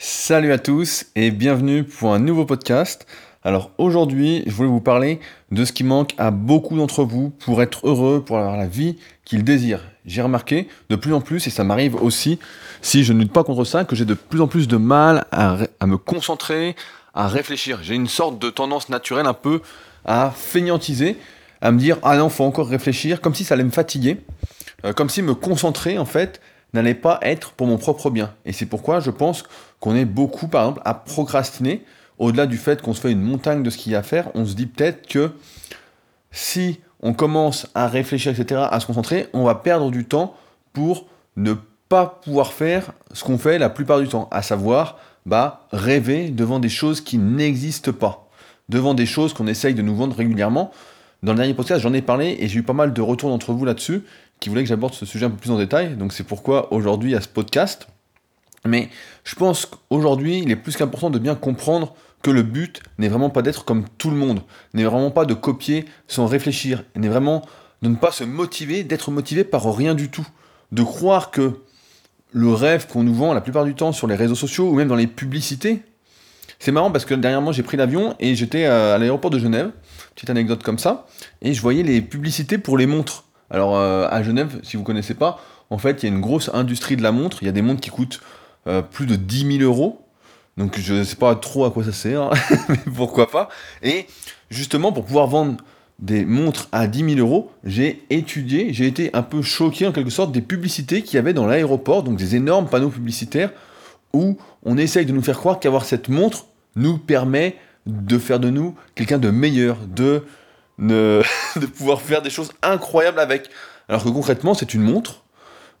Salut à tous et bienvenue pour un nouveau podcast. Alors aujourd'hui, je voulais vous parler de ce qui manque à beaucoup d'entre vous pour être heureux, pour avoir la vie qu'ils désirent. J'ai remarqué de plus en plus, et ça m'arrive aussi, si je ne lutte pas contre ça, que j'ai de plus en plus de mal à, me concentrer, à réfléchir. J'ai une sorte de tendance naturelle un peu à feignantiser, à me dire ah non, faut encore réfléchir, comme si ça allait me fatiguer, euh, comme si me concentrer en fait n'allait pas être pour mon propre bien. Et c'est pourquoi je pense qu'on est beaucoup, par exemple, à procrastiner. Au-delà du fait qu'on se fait une montagne de ce qu'il y a à faire, on se dit peut-être que si on commence à réfléchir, etc., à se concentrer, on va perdre du temps pour ne pas pouvoir faire ce qu'on fait la plupart du temps, à savoir bah, rêver devant des choses qui n'existent pas, devant des choses qu'on essaye de nous vendre régulièrement. Dans le dernier podcast, j'en ai parlé et j'ai eu pas mal de retours d'entre vous là-dessus qui voulaient que j'aborde ce sujet un peu plus en détail. Donc c'est pourquoi aujourd'hui a ce podcast. Mais je pense qu'aujourd'hui, il est plus qu'important de bien comprendre que le but n'est vraiment pas d'être comme tout le monde, n'est vraiment pas de copier sans réfléchir, n'est vraiment de ne pas se motiver, d'être motivé par rien du tout, de croire que le rêve qu'on nous vend la plupart du temps sur les réseaux sociaux ou même dans les publicités, c'est marrant parce que dernièrement j'ai pris l'avion et j'étais à l'aéroport de Genève, petite anecdote comme ça, et je voyais les publicités pour les montres. Alors euh, à Genève, si vous connaissez pas, en fait, il y a une grosse industrie de la montre. Il y a des montres qui coûtent euh, plus de 10 000 euros. Donc je ne sais pas trop à quoi ça sert, hein, mais pourquoi pas. Et justement, pour pouvoir vendre des montres à 10 000 euros, j'ai étudié, j'ai été un peu choqué en quelque sorte des publicités qu'il y avait dans l'aéroport, donc des énormes panneaux publicitaires où on essaye de nous faire croire qu'avoir cette montre nous permet de faire de nous quelqu'un de meilleur, de de pouvoir faire des choses incroyables avec. Alors que concrètement, c'est une montre.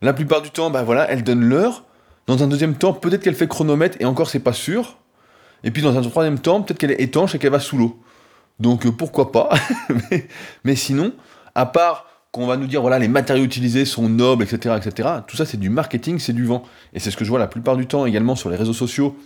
La plupart du temps, bah voilà, elle donne l'heure. Dans un deuxième temps, peut-être qu'elle fait chronomètre et encore c'est pas sûr. Et puis dans un troisième temps, peut-être qu'elle est étanche et qu'elle va sous l'eau. Donc euh, pourquoi pas? Mais, sinon, à part qu'on va nous dire voilà les matériaux utilisés sont nobles, etc., etc. Tout ça c'est du marketing, c'est du vent. Et c'est ce que je vois la plupart du temps également sur les réseaux sociaux,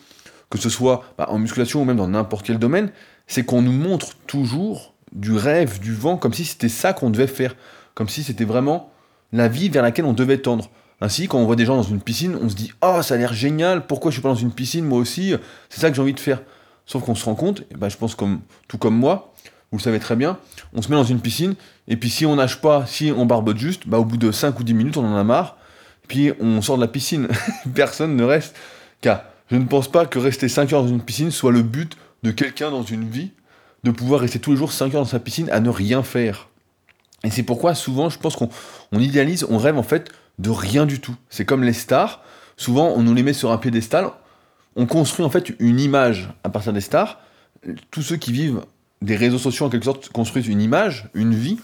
que ce soit bah, en musculation ou même dans n'importe quel domaine, c'est qu'on nous montre toujours du rêve, du vent, comme si c'était ça qu'on devait faire, comme si c'était vraiment la vie vers laquelle on devait tendre. Ainsi, quand on voit des gens dans une piscine, on se dit Oh, ça a l'air génial, pourquoi je suis pas dans une piscine, moi aussi, c'est ça que j'ai envie de faire. Sauf qu'on se rend compte, et ben, je pense comme, tout comme moi, vous le savez très bien, on se met dans une piscine, et puis si on nage pas, si on barbote juste, bah, au bout de 5 ou 10 minutes, on en a marre, puis on sort de la piscine. Personne ne reste. Car je ne pense pas que rester 5 heures dans une piscine soit le but de quelqu'un dans une vie de pouvoir rester tous les jours 5 heures dans sa piscine à ne rien faire. Et c'est pourquoi souvent, je pense qu'on idéalise, on rêve en fait de rien du tout. C'est comme les stars, souvent on nous les met sur un piédestal, on construit en fait une image à partir des stars. Tous ceux qui vivent des réseaux sociaux en quelque sorte construisent une image, une vie,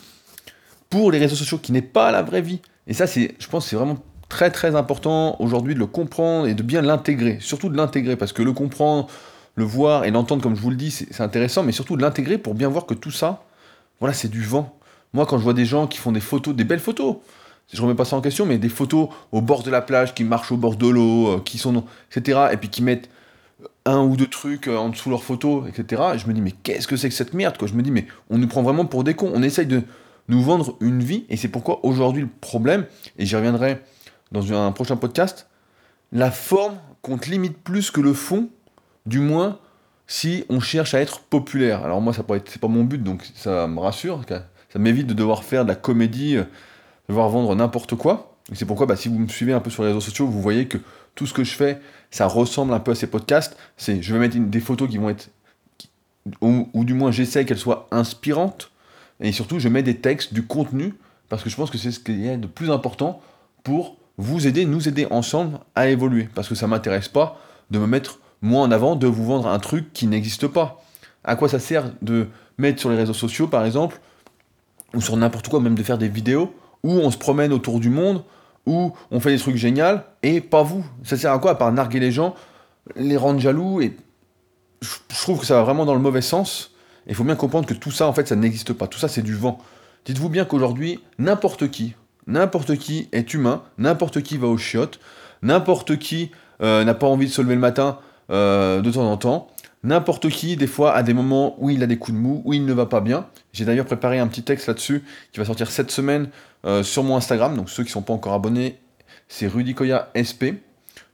pour les réseaux sociaux qui n'est pas la vraie vie. Et ça, c'est, je pense, c'est vraiment très très important aujourd'hui de le comprendre et de bien l'intégrer, surtout de l'intégrer, parce que le comprendre, le voir et l'entendre comme je vous le dis, c'est intéressant, mais surtout de l'intégrer pour bien voir que tout ça, voilà, c'est du vent. Moi, quand je vois des gens qui font des photos, des belles photos, je remets pas ça en question, mais des photos au bord de la plage, qui marchent au bord de l'eau, euh, qui sont, etc., et puis qui mettent un ou deux trucs euh, en dessous leurs photos, etc., je me dis, mais qu'est-ce que c'est que cette merde, quoi? Je me dis, mais on nous prend vraiment pour des cons, on essaye de nous vendre une vie, et c'est pourquoi aujourd'hui le problème, et j'y reviendrai dans un prochain podcast, la forme compte limite plus que le fond du moins si on cherche à être populaire. Alors moi, ça c'est pas mon but, donc ça me rassure, ça m'évite de devoir faire de la comédie, de devoir vendre n'importe quoi. C'est pourquoi, bah, si vous me suivez un peu sur les réseaux sociaux, vous voyez que tout ce que je fais, ça ressemble un peu à ces podcasts. C'est, je vais mettre des photos qui vont être, ou, du moins j'essaie qu'elles soient inspirantes, et surtout je mets des textes, du contenu, parce que je pense que c'est ce qui est de plus important pour vous aider, nous aider ensemble à évoluer. Parce que ça m'intéresse pas de me mettre moi en avant de vous vendre un truc qui n'existe pas. À quoi ça sert de mettre sur les réseaux sociaux, par exemple, ou sur n'importe quoi, même de faire des vidéos, où on se promène autour du monde, où on fait des trucs géniaux, et pas vous. Ça sert à quoi à part narguer les gens, les rendre jaloux, et je trouve que ça va vraiment dans le mauvais sens. Il faut bien comprendre que tout ça, en fait, ça n'existe pas. Tout ça, c'est du vent. Dites-vous bien qu'aujourd'hui, n'importe qui, n'importe qui est humain, n'importe qui va aux chiottes, n'importe qui euh, n'a pas envie de se lever le matin euh, de temps en temps. N'importe qui, des fois, a des moments où il a des coups de mou, où il ne va pas bien. J'ai d'ailleurs préparé un petit texte là-dessus qui va sortir cette semaine euh, sur mon Instagram. Donc ceux qui ne sont pas encore abonnés, c'est Rudy SP.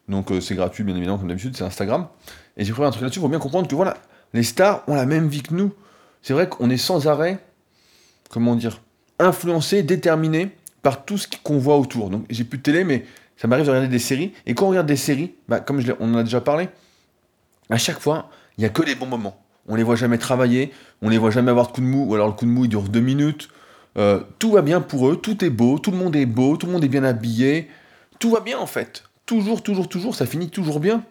Donc euh, c'est gratuit, bien évidemment, comme d'habitude, c'est Instagram. Et j'ai trouvé un truc là-dessus, faut bien comprendre que voilà, les stars ont la même vie que nous. C'est vrai qu'on est sans arrêt, comment dire, influencé, déterminé par tout ce qu'on voit autour. Donc j'ai plus de télé, mais ça m'arrive de regarder des séries. Et quand on regarde des séries, bah, comme je on en a déjà parlé, à chaque fois, il n'y a que les bons moments. On les voit jamais travailler, on les voit jamais avoir de coup de mou, ou alors le coup de mou il dure deux minutes. Euh, tout va bien pour eux, tout est beau, tout le monde est beau, tout le monde est bien habillé, tout va bien en fait. Toujours, toujours, toujours, ça finit toujours bien.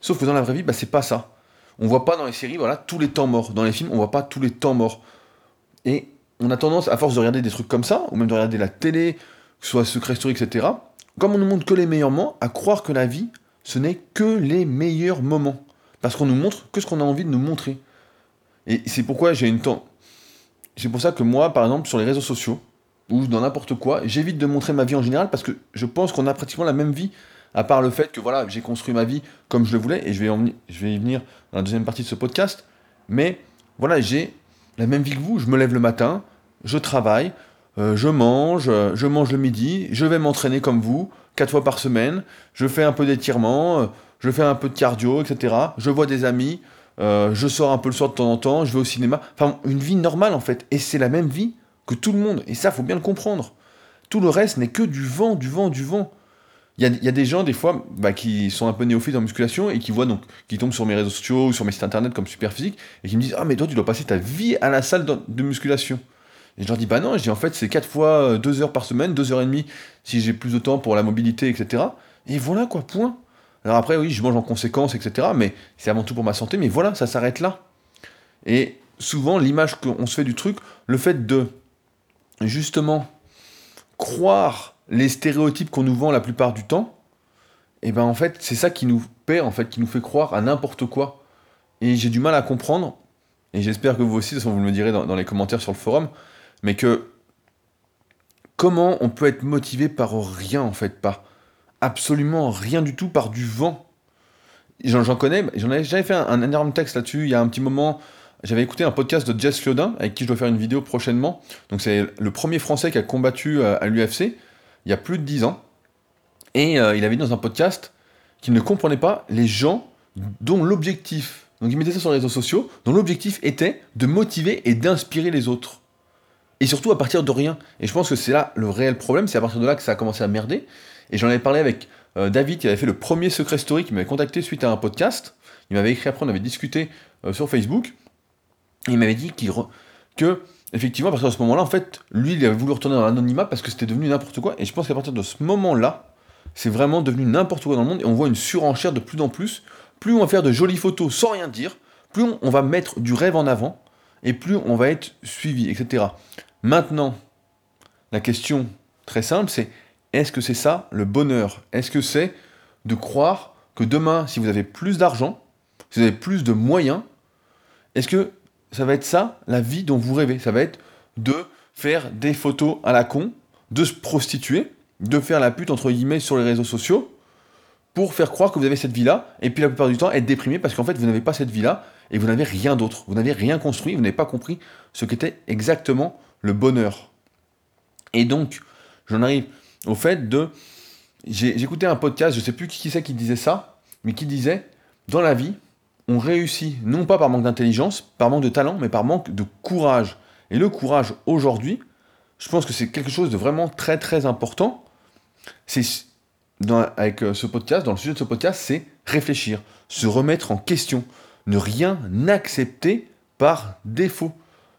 Sauf que dans la vraie vie, bah, c'est pas ça. On voit pas dans les séries, voilà, tous les temps morts. Dans les films, on voit pas tous les temps morts. Et on a tendance, à force de regarder des trucs comme ça, ou même de regarder la télé, que ce soit Secret Story, etc., comme on nous montre que les meilleurs moments, à croire que la vie, ce n'est que les meilleurs moments. Parce qu'on nous montre que ce qu'on a envie de nous montrer. Et c'est pourquoi j'ai une temps. C'est pour ça que moi, par exemple, sur les réseaux sociaux, ou dans n'importe quoi, j'évite de montrer ma vie en général parce que je pense qu'on a pratiquement la même vie, à part le fait que voilà, j'ai construit ma vie comme je le voulais, et je vais, je vais y venir dans la deuxième partie de ce podcast. Mais voilà, j'ai la même vie que vous. Je me lève le matin, je travaille, euh, je mange, euh, je mange le midi, je vais m'entraîner comme vous, quatre fois par semaine, je fais un peu d'étirement, euh, je fais un peu de cardio, etc. Je vois des amis, je sors un peu le soir de temps en temps, je vais au cinéma. Enfin, une vie normale en fait. Et c'est la même vie que tout le monde. Et ça, faut bien le comprendre. Tout le reste n'est que du vent, du vent, du vent. Il y a, des gens, des fois, bah, qui sont un peu néophytes en musculation et qui voient donc, qui tombent sur mes réseaux sociaux ou sur mes sites internet comme Superphysique et qui me disent Ah, mais toi, tu dois passer ta vie à la salle de, musculation. Et je leur dis Bah non, je dis en fait, c'est 4 fois 2 heures par semaine, 2 heures et demie si j'ai plus de temps pour la mobilité, etc. Et voilà quoi, point. Alors après, oui, je mange en conséquence, etc. Mais c'est avant tout pour ma santé, mais voilà, ça s'arrête là. Et souvent, l'image qu'on se fait du truc, le fait de justement croire les stéréotypes qu'on nous vend la plupart du temps, et eh ben en fait, c'est ça qui nous perd, en fait, qui nous fait croire à n'importe quoi. Et j'ai du mal à comprendre, et j'espère que vous aussi, de toute façon, vous me le direz dans, les commentaires sur le forum, mais que comment on peut être motivé par rien, en fait, par absolument rien du tout, par du vent. J'en connais, j'en avais, j'avais fait un, énorme texte là-dessus il y a un petit moment. J'avais écouté un podcast de Jess Liodin, avec qui je dois faire une vidéo prochainement. Donc c'est le premier Français qui a combattu euh, à l'UFC il y a plus de 10 ans. Et euh, il avait dit dans un podcast qu'il ne comprenait pas les gens dont l'objectif, donc il mettait ça sur les réseaux sociaux, dont l'objectif était de motiver et d'inspirer les autres. Et surtout à partir de rien. Et je pense que c'est là le réel problème, c'est à partir de là que ça a commencé à merder. Et j'en avais parlé avec euh, David, qui avait fait le premier Secret Story, qui m'avait contacté suite à un podcast. Il m'avait écrit après, on avait discuté euh, sur Facebook. Et il m'avait dit à partir de ce moment-là, en fait, lui, il avait voulu retourner dans l'anonymat parce que c'était devenu n'importe quoi. Et je pense qu'à partir de ce moment-là, c'est vraiment devenu n'importe quoi dans le monde. Et on voit une surenchère de plus en plus. Plus on va faire de jolies photos sans rien dire, plus on va mettre du rêve en avant, et plus on va être suivi, etc. Maintenant, la question très simple, c'est est-ce que c'est ça le bonheur? Est-ce que c'est de croire que demain, si vous avez plus d'argent, si vous avez plus de moyens, est-ce que ça va être ça, la vie dont vous rêvez? Ça va être de faire des photos à la con, de se prostituer, de faire la pute entre guillemets sur les réseaux sociaux, pour faire croire que vous avez cette vie-là, et puis la plupart du temps être déprimé parce qu'en fait vous n'avez pas cette vie-là, et vous n'avez rien d'autre. Vous n'avez rien construit, vous n'avez pas compris ce qu'était exactement le bonheur. Et donc, j'en arrive au fait de... Écouté un podcast, je sais plus qui c'est qui disait ça, mais qui disait, dans la vie, on réussit non pas par manque d'intelligence, par manque de talent, mais par manque de courage. Et le courage aujourd'hui, je pense que c'est quelque chose de vraiment très très important. C'est avec euh, ce podcast, dans le sujet de ce podcast, c'est réfléchir, se remettre en question, ne rien accepter par défaut,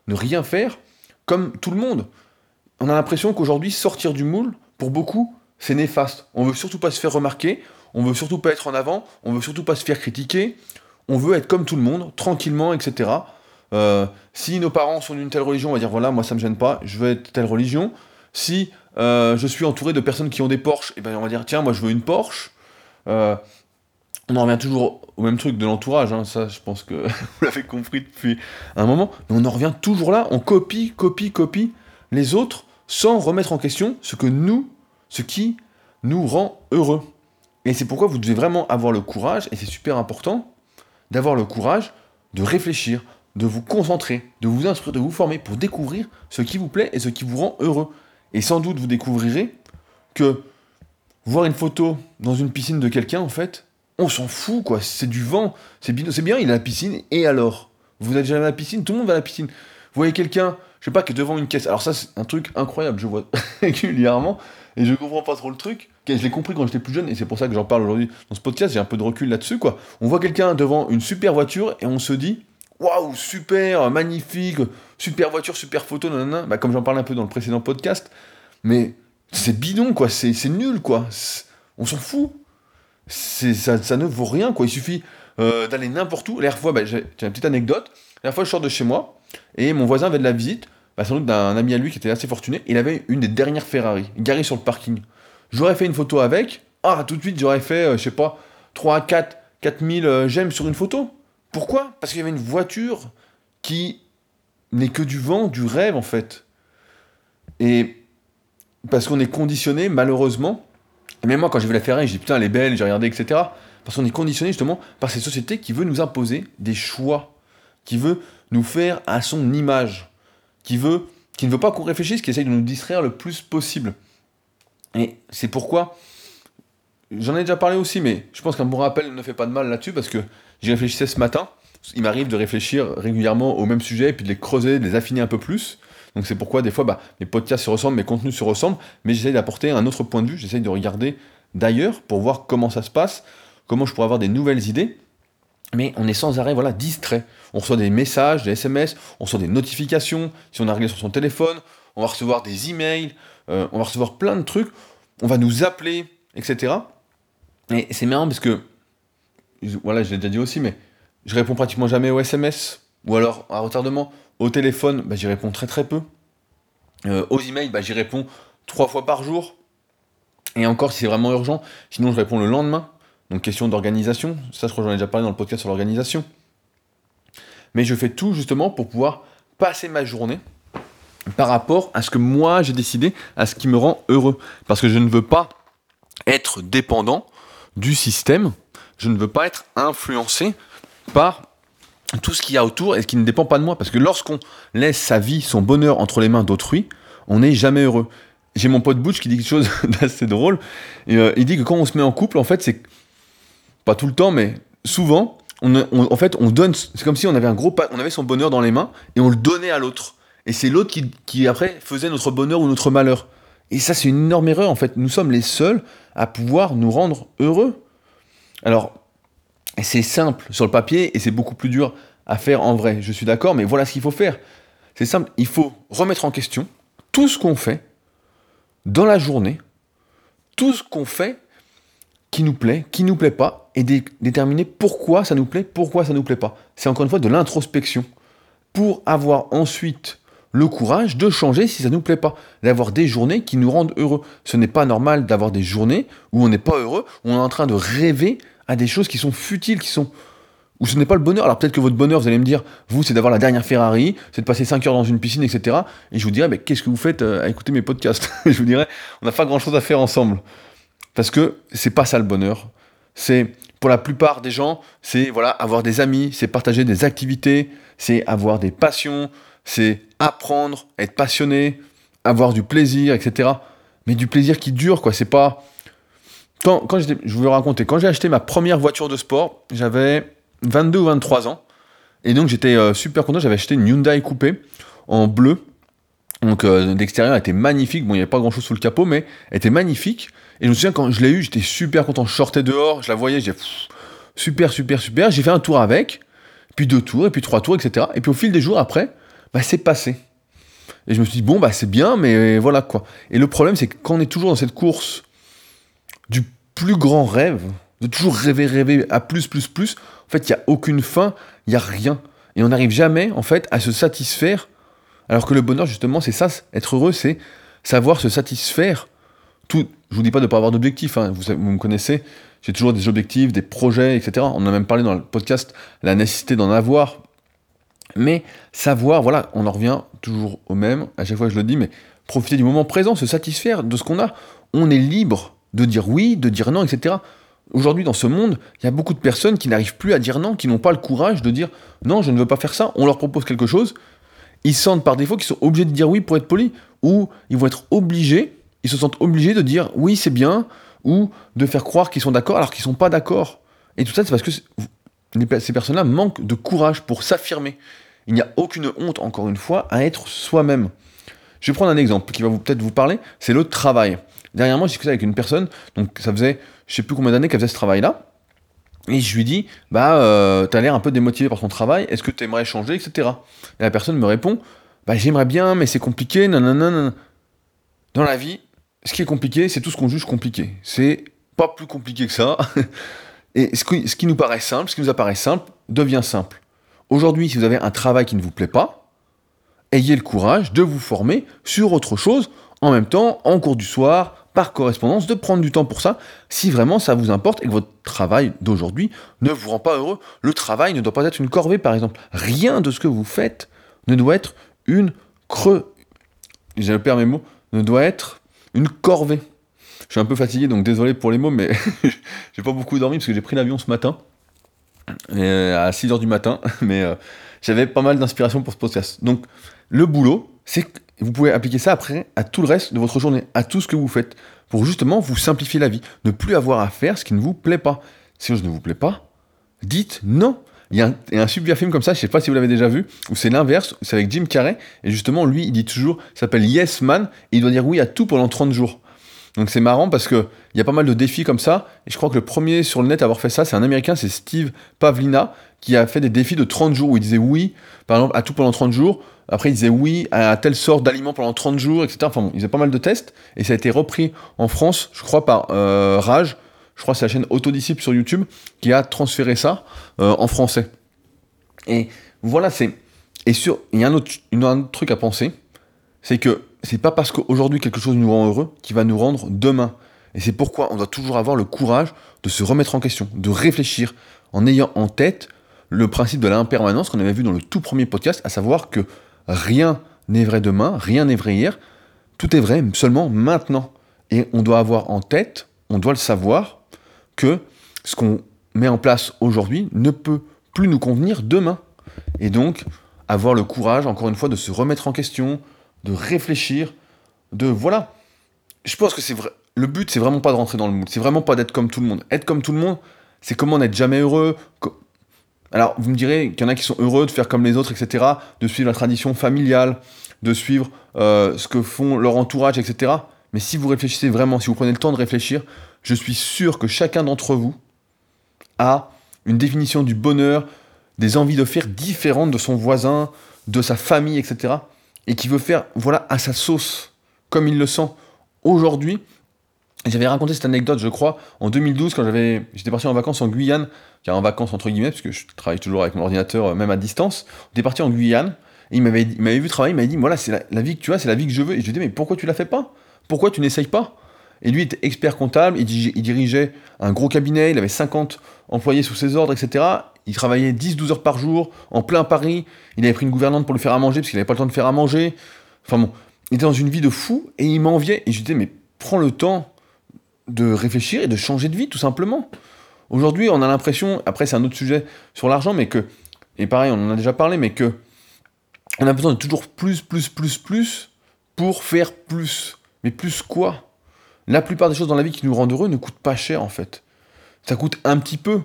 ne rien faire comme tout le monde. On a l'impression qu'aujourd'hui, sortir du moule, pour beaucoup, c'est néfaste. On veut surtout pas se faire remarquer, on veut surtout pas être en avant, on veut surtout pas se faire critiquer, on veut être comme tout le monde, tranquillement, etc. Euh, si nos parents sont d'une telle religion, on va dire voilà, moi ça me gêne pas, je veux être telle religion. Si euh, je suis entouré de personnes qui ont des Porsche, et eh ben on va dire tiens, moi je veux une Porsche. Euh, on en revient toujours au même truc de l'entourage, hein, ça je pense que vous l'avez compris depuis un moment, mais on en revient toujours là, on copie, copie, copie les autres sans remettre en question ce que nous, ce qui nous rend heureux. Et c'est pourquoi vous devez vraiment avoir le courage, et c'est super important, d'avoir le courage de réfléchir, de vous concentrer, de vous instruire, de vous former pour découvrir ce qui vous plaît et ce qui vous rend heureux. Et sans doute vous découvrirez que voir une photo dans une piscine de quelqu'un, en fait, on s'en fout, quoi. C'est du vent, c'est bien, il a la piscine, et alors? Vous êtes jamais à la piscine? Tout le monde va à la piscine. Voyez quelqu'un, je sais pas, qui est devant une caisse. Alors ça, c'est un truc incroyable, je vois régulièrement, et je comprends pas trop le truc. Je l'ai compris quand j'étais plus jeune, et c'est pour ça que j'en parle aujourd'hui dans ce podcast, j'ai un peu de recul là-dessus, quoi. On voit quelqu'un devant une super voiture, et on se dit, waouh, super, magnifique, super voiture, super photo, nanana. Bah, comme j'en parlais un peu dans le précédent podcast, mais c'est bidon, quoi, c'est nul, quoi. On s'en fout. Ça, ça ne vaut rien, quoi. Il suffit euh, d'aller n'importe où. La fois, bah, j'ai une petite anecdote. La fois, je sors de chez moi, et mon voisin avait de la visite, bah, sans doute d'un ami à lui qui était assez fortuné, il avait une des dernières Ferrari, garée sur le parking. J'aurais fait une photo avec, ah, tout de suite, j'aurais fait, euh, je sais pas, 3, 4, 4000 j'aime sur une photo. Pourquoi? Parce qu'il y avait une voiture qui n'est que du vent, du rêve, en fait. Et parce qu'on est conditionné, malheureusement, et même moi, quand j'ai vu la Ferrari, j'ai dit putain, elle est belle, j'ai regardé, etc. Parce qu'on est conditionné justement par cette société qui veut nous imposer des choix, qui veut nous faire à son image, qui veut, qui ne veut pas qu'on réfléchisse, qui essaye de nous distraire le plus possible. Et c'est pourquoi, j'en ai déjà parlé aussi, mais je pense qu'un bon rappel ne fait pas de mal là-dessus, parce que j'y réfléchissais ce matin. Il m'arrive de réfléchir régulièrement au même sujet, et puis de les creuser, de les affiner un peu plus. Donc c'est pourquoi des fois bah, mes podcasts se ressemblent, mes contenus se ressemblent, mais j'essaye d'apporter un autre point de vue, j'essaye de regarder d'ailleurs pour voir comment ça se passe, comment je pourrais avoir des nouvelles idées. Mais on est sans arrêt voilà, distrait. On reçoit des messages, des SMS, on reçoit des notifications, si on a réglé sur son téléphone, on va recevoir des emails, euh, on va recevoir plein de trucs, on va nous appeler, etc. Et c'est marrant parce que, voilà, je l'ai déjà dit aussi, mais je réponds pratiquement jamais aux SMS, ou alors à retardement. Au téléphone, bah, j'y réponds très très peu. Euh, aux emails, bah, j'y réponds trois fois par jour. Et encore si c'est vraiment urgent, sinon je réponds le lendemain. Donc question d'organisation, ça je crois que j'en ai déjà parlé dans le podcast sur l'organisation. Mais je fais tout justement pour pouvoir passer ma journée par rapport à ce que moi j'ai décidé, à ce qui me rend heureux. Parce que je ne veux pas être dépendant du système, je ne veux pas être influencé par tout ce qu'il y a autour et ce qui ne dépend pas de moi. Parce que lorsqu'on laisse sa vie, son bonheur entre les mains d'autrui, on n'est jamais heureux. J'ai mon pote Butch qui dit quelque chose d'assez drôle. Euh, il dit que quand on se met en couple, en fait, c'est pas tout le temps, mais souvent, en fait, on donne. C'est comme si on avait un gros, on avait son bonheur dans les mains et on le donnait à l'autre. Et c'est l'autre qui, qui après faisait notre bonheur ou notre malheur. Et ça, c'est une énorme erreur en fait. Nous sommes les seuls à pouvoir nous rendre heureux. Alors, c'est simple sur le papier et c'est beaucoup plus dur à faire en vrai. Je suis d'accord, mais voilà ce qu'il faut faire. C'est simple, il faut remettre en question tout ce qu'on fait dans la journée, tout ce qu'on fait qui nous plaît, qui nous plaît pas, et déterminer pourquoi ça nous plaît, pourquoi ça nous plaît pas. C'est encore une fois de l'introspection pour avoir ensuite le courage de changer si ça nous plaît pas, d'avoir des journées qui nous rendent heureux. Ce n'est pas normal d'avoir des journées où on n'est pas heureux, où on est en train de rêver à des choses qui sont futiles, qui sont où ce n'est pas le bonheur. Alors peut-être que votre bonheur, vous allez me dire, vous, c'est d'avoir la dernière Ferrari, c'est de passer 5 heures dans une piscine, etc. Et je vous dirais, mais qu'est-ce que vous faites euh, à écouter mes podcasts? Je vous dirais, on n'a pas grand-chose à faire ensemble. Parce que c'est pas ça le bonheur. C'est, pour la plupart des gens, c'est voilà, avoir des amis, c'est partager des activités, c'est avoir des passions, c'est apprendre, être passionné, avoir du plaisir, etc. Mais du plaisir qui dure, quoi. C'est pas quand, quand je vous raconter, quand j'ai acheté ma première voiture de sport, j'avais 22 ou 23 ans. Et donc j'étais euh, super content, j'avais acheté une Hyundai coupée en bleu. Donc euh, l'extérieur était magnifique, bon il n'y avait pas grand chose sous le capot, mais elle était magnifique. Et je me souviens quand je l'ai eu, j'étais super content, je sortais dehors, je la voyais, j'ai super, super, super. J'ai fait un tour avec, puis deux tours, et puis trois tours, etc. Et puis au fil des jours après, bah, c'est passé. Et je me suis dit, bon, bah c'est bien, mais voilà quoi. Et le problème, c'est que quand on est toujours dans cette course du plus grand rêve, de toujours rêver, rêver à plus, plus, plus, en fait, il n'y a aucune fin, il n'y a rien. Et on n'arrive jamais, en fait, à se satisfaire. Alors que le bonheur, justement, c'est ça, être heureux, c'est savoir se satisfaire. Tout, je vous dis pas de ne pas avoir d'objectifs, hein. vous, me connaissez, j'ai toujours des objectifs, des projets, etc. On a même parlé dans le podcast, la nécessité d'en avoir. Mais savoir, voilà, on en revient toujours au même, à chaque fois je le dis, mais profiter du moment présent, se satisfaire de ce qu'on a. On est libre de dire oui, de dire non, etc. Aujourd'hui, dans ce monde, il y a beaucoup de personnes qui n'arrivent plus à dire non, qui n'ont pas le courage de dire non, je ne veux pas faire ça. On leur propose quelque chose, ils sentent par défaut qu'ils sont obligés de dire oui pour être polis, ou ils vont être obligés, ils se sentent obligés de dire oui, c'est bien, ou de faire croire qu'ils sont d'accord alors qu'ils sont pas d'accord. Et tout ça, c'est parce que ces personnes-là manquent de courage pour s'affirmer. Il n'y a aucune honte, encore une fois, à être soi-même. Je vais prendre un exemple qui va peut-être vous parler, c'est le travail. Dernièrement, j'ai discuté avec une personne, donc ça faisait, je sais plus combien d'années qu'elle faisait ce travail-là, et je lui dis, bah, euh, t'as l'air un peu démotivé par ton travail, est-ce que tu aimerais changer, etc. Et la personne me répond, bah, j'aimerais bien, mais c'est compliqué, nanana. Dans la vie, ce qui est compliqué, c'est tout ce qu'on juge compliqué. C'est pas plus compliqué que ça. Et ce qui, nous paraît simple, ce qui nous apparaît simple, devient simple. Aujourd'hui, si vous avez un travail qui ne vous plaît pas, ayez le courage de vous former sur autre chose, en même temps, en cours du soir, par correspondance, de prendre du temps pour ça, si vraiment ça vous importe et que votre travail d'aujourd'hui ne vous rend pas heureux. Le travail ne doit pas être une corvée, par exemple. Rien de ce que vous faites ne doit être une creux. J'ai le mes mots, ne doit être une corvée. Je suis un peu fatigué, donc désolé pour les mots, mais j'ai pas beaucoup dormi parce que j'ai pris l'avion ce matin, euh, à 6h du matin, mais euh, j'avais pas mal d'inspiration pour ce podcast. Donc, le boulot, c'est vous pouvez appliquer ça après à tout le reste de votre journée, à tout ce que vous faites, pour justement vous simplifier la vie, ne plus avoir à faire ce qui ne vous plaît pas. Si ça ne vous plaît pas, dites non. Il y, a un, super film comme ça, je sais pas si vous l'avez déjà vu, où c'est l'inverse, c'est avec Jim Carrey, et justement, lui, il dit toujours, s'appelle Yes Man, et il doit dire oui à tout pendant 30 jours. Donc c'est marrant parce qu'il y a pas mal de défis comme ça, et je crois que le premier sur le net à avoir fait ça, c'est un américain, c'est Steve Pavlina, qui a fait des défis de 30 jours, où il disait oui, par exemple, à tout pendant 30 jours, après, il disait oui à telle sorte d'aliment pendant 30 jours, etc. Enfin bon, il faisait pas mal de tests. Et ça a été repris en France, je crois, par euh, Rage. Je crois que c'est la chaîne Autodisciple sur YouTube qui a transféré ça euh, en français. Et voilà, c'est. Et sur. Il y a un autre, un autre truc à penser. C'est que c'est pas parce qu'aujourd'hui quelque chose nous rend heureux qui va nous rendre demain. Et c'est pourquoi on doit toujours avoir le courage de se remettre en question, de réfléchir, en ayant en tête le principe de l'impermanence qu'on avait vu dans le tout premier podcast, à savoir que rien n'est vrai demain, rien n'est vrai hier, tout est vrai seulement maintenant. Et on doit avoir en tête, on doit le savoir, que ce qu'on met en place aujourd'hui ne peut plus nous convenir demain. Et donc, avoir le courage, encore une fois, de se remettre en question, de réfléchir, de voilà. Je pense que c'est vrai. Le but, c'est vraiment pas de rentrer dans le moule. C'est vraiment pas d'être comme tout le monde. Être comme tout le monde, c'est comment n'être jamais heureux, alors, vous me direz qu'il y en a qui sont heureux de faire comme les autres, etc., de suivre la tradition familiale, de suivre euh, ce que font leur entourage, etc. Mais si vous réfléchissez vraiment, si vous prenez le temps de réfléchir, je suis sûr que chacun d'entre vous a une définition du bonheur, des envies de faire différentes de son voisin, de sa famille, etc. Et qui veut faire, voilà, à sa sauce, comme il le sent. Aujourd'hui, j'avais raconté cette anecdote, je crois, en 2012, quand j'avais, j'étais parti en vacances en Guyane, car en vacances entre guillemets, parce que je travaille toujours avec mon ordinateur, euh, même à distance. On était parti en Guyane, et il m'avait, vu travailler, il m'avait dit, voilà, c'est la, vie que tu as, c'est la vie que je veux. Et je lui ai dit, mais pourquoi tu la fais pas? Pourquoi tu n'essayes pas? Et lui était expert comptable, il, dirigeait un gros cabinet, il avait 50 employés sous ses ordres, etc. Il travaillait 10-12 heures par jour, en plein Paris. Il avait pris une gouvernante pour lui faire à manger, parce qu'il n'avait pas le temps de faire à manger. Enfin bon, il était dans une vie de fou, et il m'enviait. Et je disais, mais prends le temps de réfléchir et de changer de vie, tout simplement. Aujourd'hui, on a l'impression, après c'est un autre sujet sur l'argent, mais que, et pareil, on en a déjà parlé, mais que on a besoin de toujours plus, plus, plus, plus pour faire plus. Mais plus quoi? La plupart des choses dans la vie qui nous rendent heureux ne coûtent pas cher en fait. Ça coûte un petit peu.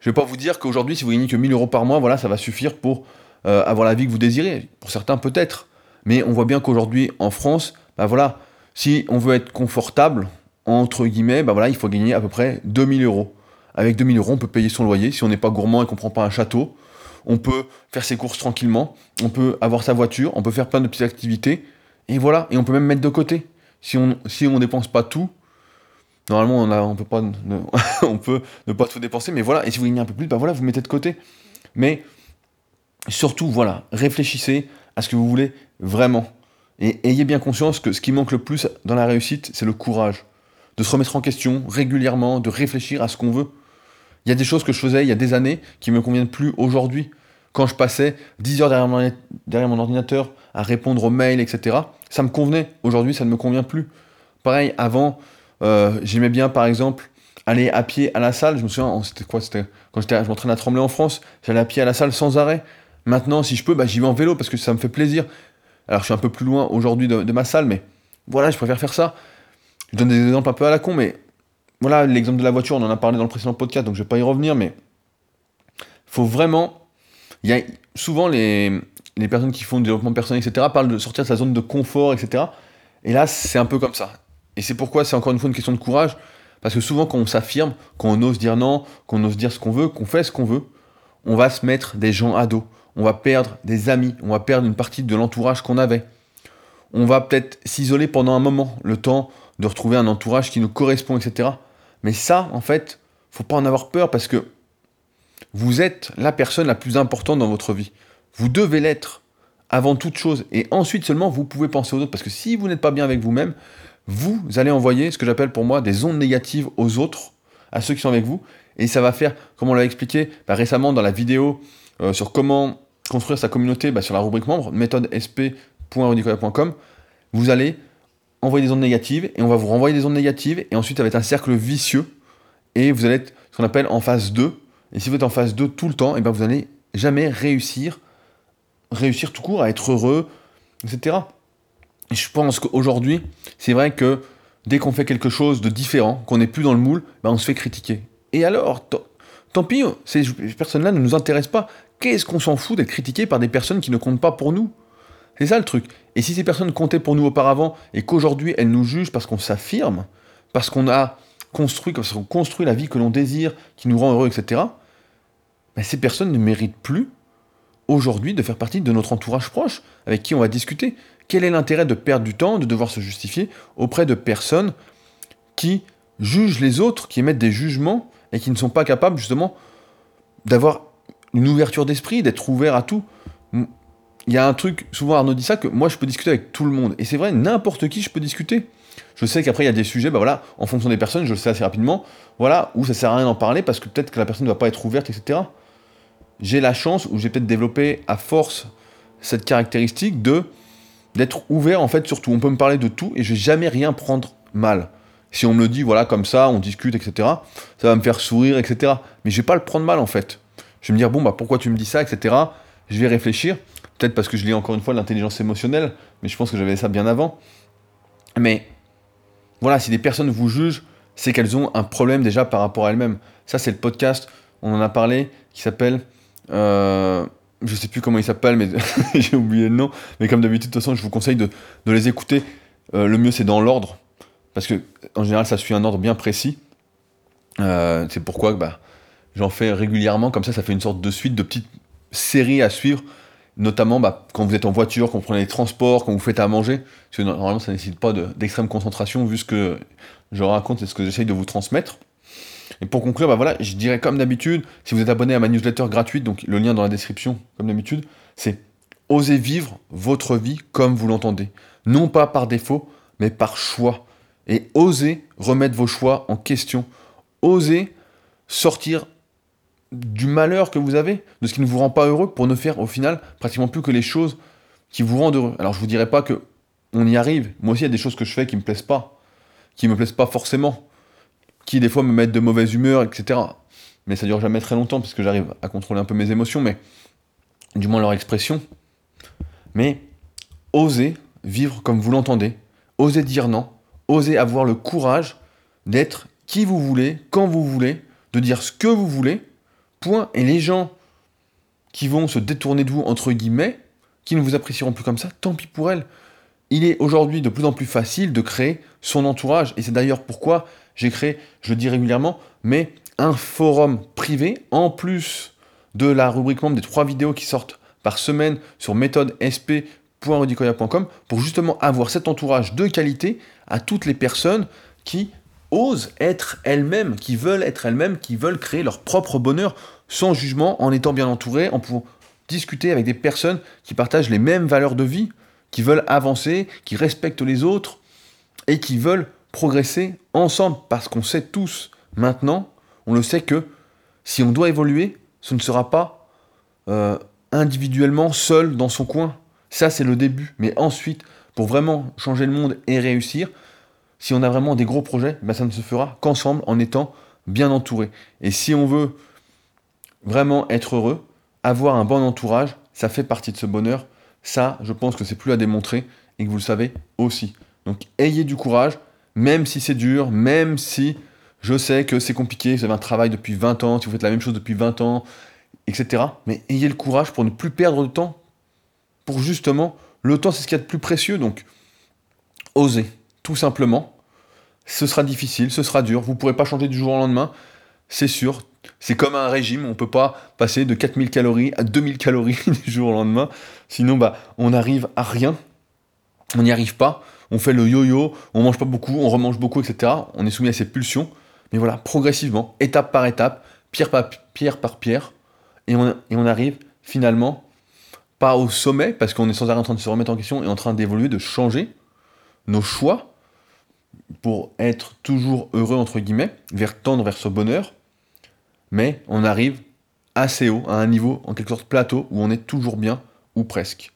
Je vais pas vous dire qu'aujourd'hui, si vous gagnez que 1000 euros par mois, voilà, ça va suffire pour euh, avoir la vie que vous désirez. Pour certains, peut-être. Mais on voit bien qu'aujourd'hui, en France, bah voilà, si on veut être confortable, entre guillemets, bah voilà, il faut gagner à peu près 2000 euros. Avec 2000 euros, on peut payer son loyer si on n'est pas gourmand et qu'on prend pas un château. On peut faire ses courses tranquillement. On peut avoir sa voiture. On peut faire plein de petites activités. Et voilà. Et on peut même mettre de côté. Si on si on dépense pas tout, normalement on a, on peut pas ne, on peut ne pas tout dépenser. Mais voilà. Et si vous gagnez un peu plus, bah voilà, vous mettez de côté. Mais surtout, voilà, réfléchissez à ce que vous voulez vraiment. Et ayez bien conscience que ce qui manque le plus dans la réussite, c'est le courage de se remettre en question régulièrement, de réfléchir à ce qu'on veut. Il y a des choses que je faisais il y a des années qui me conviennent plus aujourd'hui. Quand je passais 10 heures derrière mon, ordinateur à répondre aux mails, etc., ça me convenait. Aujourd'hui, ça ne me convient plus. Pareil, avant, euh, j'aimais bien, par exemple, aller à pied à la salle. Je me souviens, c'était quoi C'était quand je m'entraînais à trembler en France, j'allais à pied à la salle sans arrêt. Maintenant, si je peux, bah, j'y vais en vélo parce que ça me fait plaisir. Alors, je suis un peu plus loin aujourd'hui de ma salle, mais voilà, je préfère faire ça. Je donne des exemples un peu à la con, mais voilà, l'exemple de la voiture, on en a parlé dans le précédent podcast, donc je vais pas y revenir, mais faut vraiment. Il y a souvent les, les personnes qui font du développement personnel, etc., parlent de sortir de sa zone de confort, etc. Et là, c'est un peu comme ça. Et c'est pourquoi c'est encore une fois une question de courage, parce que souvent quand on s'affirme, quand on ose dire non, qu'on ose dire ce qu'on veut, qu'on fait ce qu'on veut, on va se mettre des gens à dos, on va perdre des amis, on va perdre une partie de l'entourage qu'on avait. On va peut-être s'isoler pendant un moment, le temps de retrouver un entourage qui nous correspond, etc. Mais ça, en fait, faut pas en avoir peur parce que vous êtes la personne la plus importante dans votre vie. Vous devez l'être avant toute chose. Et ensuite seulement, vous pouvez penser aux autres. Parce que si vous n'êtes pas bien avec vous-même, vous allez envoyer ce que j'appelle pour moi des ondes négatives aux autres, à ceux qui sont avec vous. Et ça va faire, comme on l'a expliqué bah, récemment dans la vidéo euh, sur comment construire sa communauté bah, sur la rubrique membre, méthode sp.rudicoya.com, vous allez envoyer des ondes négatives et on va vous renvoyer des ondes négatives et ensuite ça va être un cercle vicieux et vous allez être ce qu'on appelle en phase 2. Et si vous êtes en phase 2 tout le temps, et ben vous n'allez jamais réussir, réussir tout court à être heureux, etc. Et je pense qu'aujourd'hui, c'est vrai que dès qu'on fait quelque chose de différent, qu'on n'est plus dans le moule, ben on se fait critiquer. Et alors, tant pis, ces personnes-là ne nous intéressent pas. Qu'est-ce qu'on s'en fout d'être critiqué par des personnes qui ne comptent pas pour nous? C'est ça le truc. Et si ces personnes comptaient pour nous auparavant et qu'aujourd'hui elles nous jugent parce qu'on s'affirme, parce qu'on a construit, parce qu'on construit la vie que l'on désire, qui nous rend heureux, etc., ben ces personnes ne méritent plus aujourd'hui de faire partie de notre entourage proche, avec qui on va discuter. Quel est l'intérêt de perdre du temps, de devoir se justifier auprès de personnes qui jugent les autres, qui émettent des jugements et qui ne sont pas capables justement d'avoir une ouverture d'esprit, d'être ouvert à tout? Il y a un truc, souvent Arnaud dit ça, que moi je peux discuter avec tout le monde. Et c'est vrai, n'importe qui je peux discuter. Je sais qu'après il y a des sujets, bah voilà, en fonction des personnes, je le sais assez rapidement, voilà, où ça sert à rien d'en parler parce que peut-être que la personne ne va pas être ouverte, etc. J'ai la chance, ou j'ai peut-être développé à force cette caractéristique de d'être ouvert en fait surtout. On peut me parler de tout et je vais jamais rien prendre mal. Si on me le dit, voilà, comme ça, on discute, etc., ça va me faire sourire, etc. Mais je vais pas le prendre mal en fait. Je vais me dire, bon, bah pourquoi tu me dis ça, etc. Je vais réfléchir. Peut-être parce que je lis encore une fois l'intelligence émotionnelle, mais je pense que j'avais ça bien avant. Mais voilà, si des personnes vous jugent, c'est qu'elles ont un problème déjà par rapport à elles-mêmes. Ça, c'est le podcast, on en a parlé, qui s'appelle. Euh, je sais plus comment il s'appelle, mais j'ai oublié le nom. Mais comme d'habitude, de toute façon, je vous conseille de, les écouter. Euh, le mieux, c'est dans l'ordre, parce que en général, ça suit un ordre bien précis. Euh, c'est pourquoi bah, j'en fais régulièrement, comme ça, ça fait une sorte de suite de petites séries à suivre notamment bah, quand vous êtes en voiture, quand vous prenez les transports, quand vous faites à manger, parce que normalement ça ne nécessite pas d'extrême concentration vu ce que je raconte et ce que j'essaye de vous transmettre. Et pour conclure, bah voilà, je dirais comme d'habitude, si vous êtes abonné à ma newsletter gratuite, donc le lien dans la description, comme d'habitude, c'est osez vivre votre vie comme vous l'entendez. Non pas par défaut, mais par choix. Et osez remettre vos choix en question. Osez sortir du malheur que vous avez, de ce qui ne vous rend pas heureux, pour ne faire au final pratiquement plus que les choses qui vous rendent heureux. Alors je vous dirais pas que on y arrive. Moi aussi, il y a des choses que je fais qui me plaisent pas, qui me plaisent pas forcément, qui des fois me mettent de mauvaise humeur, etc. Mais ça dure jamais très longtemps parce que j'arrive à contrôler un peu mes émotions, mais du moins leur expression. Mais osez vivre comme vous l'entendez, osez dire non, osez avoir le courage d'être qui vous voulez, quand vous voulez, de dire ce que vous voulez, Et les gens qui vont se détourner de vous, entre guillemets, qui ne vous apprécieront plus comme ça, tant pis pour elles. Il est aujourd'hui de plus en plus facile de créer son entourage. Et c'est d'ailleurs pourquoi j'ai créé, je le dis régulièrement, mais un forum privé, en plus de la rubrique membre des trois vidéos qui sortent par semaine sur méthodesp.rodicoya.com pour justement avoir cet entourage de qualité à toutes les personnes qui osent être elles-mêmes, qui veulent être elles-mêmes, qui veulent créer leur propre bonheur sans jugement, en étant bien entourées, en pouvant discuter avec des personnes qui partagent les mêmes valeurs de vie, qui veulent avancer, qui respectent les autres et qui veulent progresser ensemble. Parce qu'on sait tous maintenant, on le sait que si on doit évoluer, ce ne sera pas euh, individuellement seul dans son coin. Ça, c'est le début. Mais ensuite, pour vraiment changer le monde et réussir, si on a vraiment des gros projets, ben ça ne se fera qu'ensemble en étant bien entouré. Et si on veut vraiment être heureux, avoir un bon entourage, ça fait partie de ce bonheur. Ça, je pense que c'est plus à démontrer et que vous le savez aussi. Donc ayez du courage, même si c'est dur, même si Je sais que c'est compliqué, vous avez un travail depuis 20 ans, si vous faites la même chose depuis 20 ans, etc. Mais ayez le courage pour ne plus perdre de temps. Pour justement, le temps c'est ce qu'il y a de plus précieux, donc osez, tout simplement. Ce sera difficile, ce sera dur, vous ne pourrez pas changer du jour au lendemain, c'est sûr. C'est comme un régime, on ne peut pas passer de 4000 calories à 2000 calories du jour au lendemain, sinon bah, on n'arrive à rien, on n'y arrive pas, on fait le yo-yo, on mange pas beaucoup, on remange beaucoup, etc. On est soumis à ces pulsions, mais voilà, progressivement, étape par étape, pierre par pierre, par pierre, et on, et on arrive finalement pas au sommet, parce qu'on est sans arrêt en train de se remettre en question et en train d'évoluer, de changer nos choix pour être toujours heureux, entre guillemets, vers tendre vers ce bonheur, mais on arrive assez haut, à un niveau en quelque sorte plateau, où on est toujours bien, ou presque.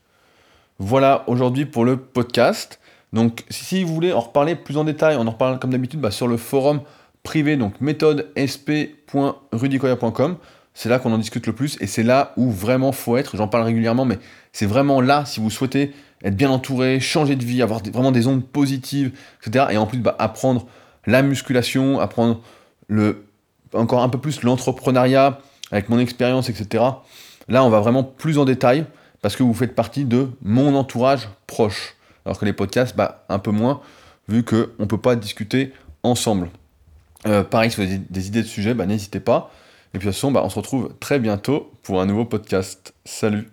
Voilà aujourd'hui pour le podcast. Donc si vous voulez en reparler plus en détail, on en reparle comme d'habitude bah, sur le forum privé, donc méthodesp.rudicoya.com. C'est là qu'on en discute le plus et c'est là où vraiment faut être. J'en parle régulièrement, mais c'est vraiment là si vous souhaitez être bien entouré, changer de vie, avoir vraiment des ondes positives, etc. Et en plus, bah, apprendre la musculation, apprendre le, encore un peu plus l'entrepreneuriat avec mon expérience, etc. Là, on va vraiment plus en détail parce que vous faites partie de mon entourage proche. Alors que les podcasts, bah, un peu moins, vu qu'on ne peut pas discuter ensemble. Euh, pareil, si vous avez des idées de sujets, bah, n'hésitez pas. Et puis de toute façon, bah, on se retrouve très bientôt pour un nouveau podcast. Salut